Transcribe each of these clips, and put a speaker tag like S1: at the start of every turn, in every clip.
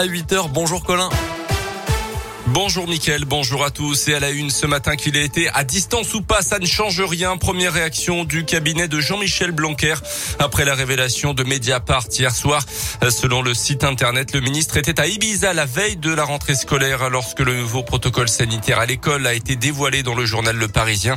S1: À 8h, bonjour Colin. Bonjour Mickaël, bonjour à tous. Et à la une ce matin qu'il a été à distance ou pas, ça ne change rien. Première réaction du cabinet de Jean-Michel Blanquer après la révélation de Mediapart hier soir. Selon le site internet, le ministre était à Ibiza la veille de la rentrée scolaire lorsque le nouveau protocole sanitaire à l'école a été dévoilé dans le journal Le Parisien.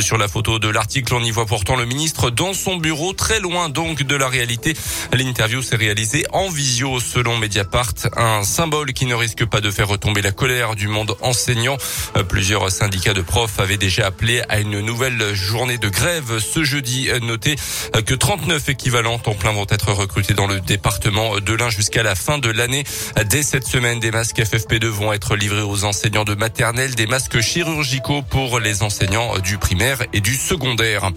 S1: Sur la photo de l'article, on y voit pourtant le ministre dans son bureau, très loin donc de la réalité. L'interview s'est réalisée en visio selon Mediapart, un symbole qui ne risque pas de faire retomber la colère du monde enseignant. Euh, plusieurs syndicats de profs avaient déjà appelé à une nouvelle journée de grève ce jeudi. Notez euh, que 39 équivalents temps plein vont être recrutés dans le département de l'Ain jusqu'à la fin de l'année. Dès cette semaine, des masques FFP2 vont être livrés aux enseignants de maternelle, des masques chirurgicaux pour les enseignants du primaire et du secondaire.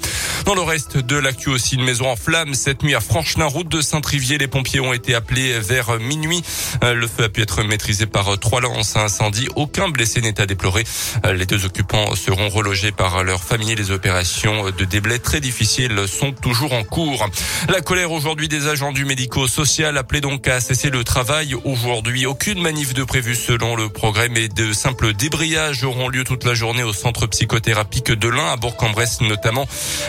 S1: Dans le reste de l'actu aussi, une maison en flammes cette nuit à Franchelin, route de Saint-Trivier. Les pompiers ont été appelés vers minuit. Euh, le feu a pu être maîtrisé par trois lances à incendie aucun blessé n'est à déplorer. Euh, les deux occupants seront relogés par leur famille. Les opérations de déblai très difficiles sont toujours en cours. La colère aujourd'hui des agents du médico-social appelés donc à cesser le travail. Aujourd'hui, aucune manif de prévu selon le progrès, mais de simples débrayages auront lieu toute la journée au centre psychothérapique de l'Ain, à Bourg-en-Bresse notamment.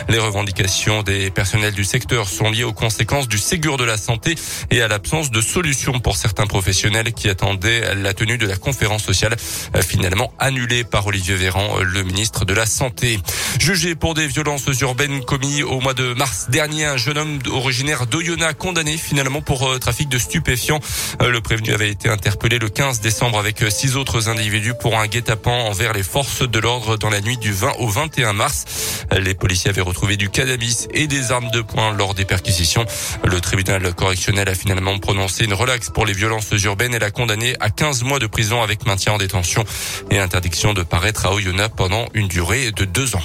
S1: Les revendications des personnels du secteur sont liées aux conséquences du Ségur de la santé et à l'absence de solutions pour certains professionnels qui attendaient la tenue de la conférence sociale euh, finalement annulé par Olivier Véran, euh, le ministre de la Santé. Jugé pour des violences urbaines commis au mois de mars dernier, un jeune homme originaire d'Oyonnax condamné finalement pour euh, trafic de stupéfiants. Le prévenu avait été interpellé le 15 décembre avec six autres individus pour un guet-apens envers les forces de l'ordre dans la nuit du 20 au 21 mars. Les policiers avaient retrouvé du cannabis et des armes de poing lors des perquisitions. Le tribunal correctionnel a finalement prononcé une relaxe pour les violences urbaines et l'a condamné à 15 mois de prison avec maintien en détention et interdiction de paraître à Oyonnax pendant une durée de deux ans.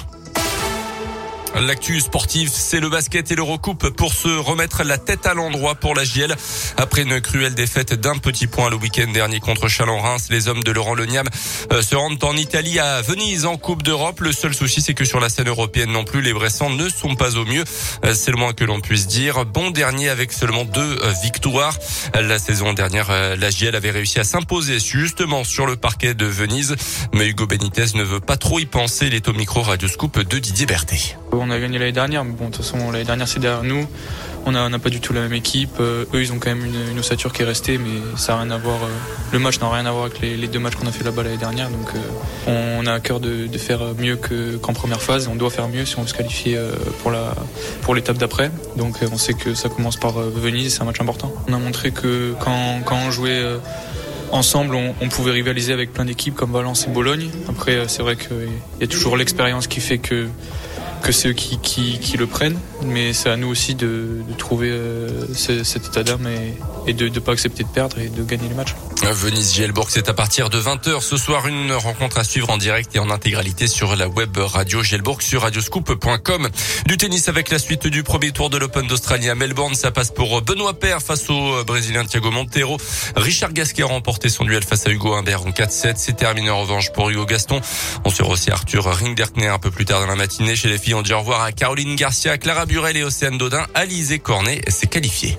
S1: L'actu sportive, c'est le basket et l'Eurocoupe pour se remettre la tête à l'endroit pour la GL. Après une cruelle défaite d'un petit point le week-end dernier contre Chalon-Reims, les hommes de Laurent Leniam euh, se rendent en Italie à Venise en Coupe d'Europe. Le seul souci, c'est que sur la scène européenne non plus, les Bressans ne sont pas au mieux. Euh, c'est le moins que l'on puisse dire. Bon dernier avec seulement deux euh, victoires. La saison dernière, la GL avait réussi à s'imposer justement sur le parquet de Venise. Mais Hugo Benitez ne veut pas trop y penser. Il est au micro Radio Scoop de Didier Berthet.
S2: On a gagné l'année dernière, mais bon, de toute façon, l'année dernière, c'est derrière nous. On n'a pas du tout la même équipe. Euh, eux, ils ont quand même une, ossature qui est restée, mais ça n'a rien à voir. Euh, le match n'a rien à voir avec les, deux matchs qu'on a fait là-bas l'année dernière. Donc, euh, on a à cœur de, faire mieux qu'en première phase. On doit faire mieux si on veut se qualifier pour pour l'étape d'après. Donc, on sait que ça commence par Venise. C'est un match important. On a montré que quand, quand on jouait ensemble, on, pouvait rivaliser avec plein d'équipes comme Valence et Bologne. Après, c'est vrai qu'il y a toujours l'expérience qui fait que que ceux qui, qui, le prennent, mais c'est à nous aussi de, de trouver euh, cet état d'âme et, et, de ne pas accepter de perdre et de gagner les matchs.
S1: Venise Gielbourg, c'est à partir de 20h ce soir une rencontre à suivre en direct et en intégralité sur la web radio Gielbourg sur radioscoop.com. Du tennis avec la suite du premier tour de l'Open d'Australie à Melbourne, ça passe pour Benoît Paire face au Brésilien Thiago Montero. Richard Gasquet a remporté son duel face à Hugo Humbert en 4-7. C'est terminé en revanche pour Hugo Gaston. On se aussi Arthur Rinderkner un peu plus tard dans la matinée chez les filles on dit au revoir à Caroline Garcia, Clara Burel et Océane Dodin. Alizé Cornet s'est qualifiée.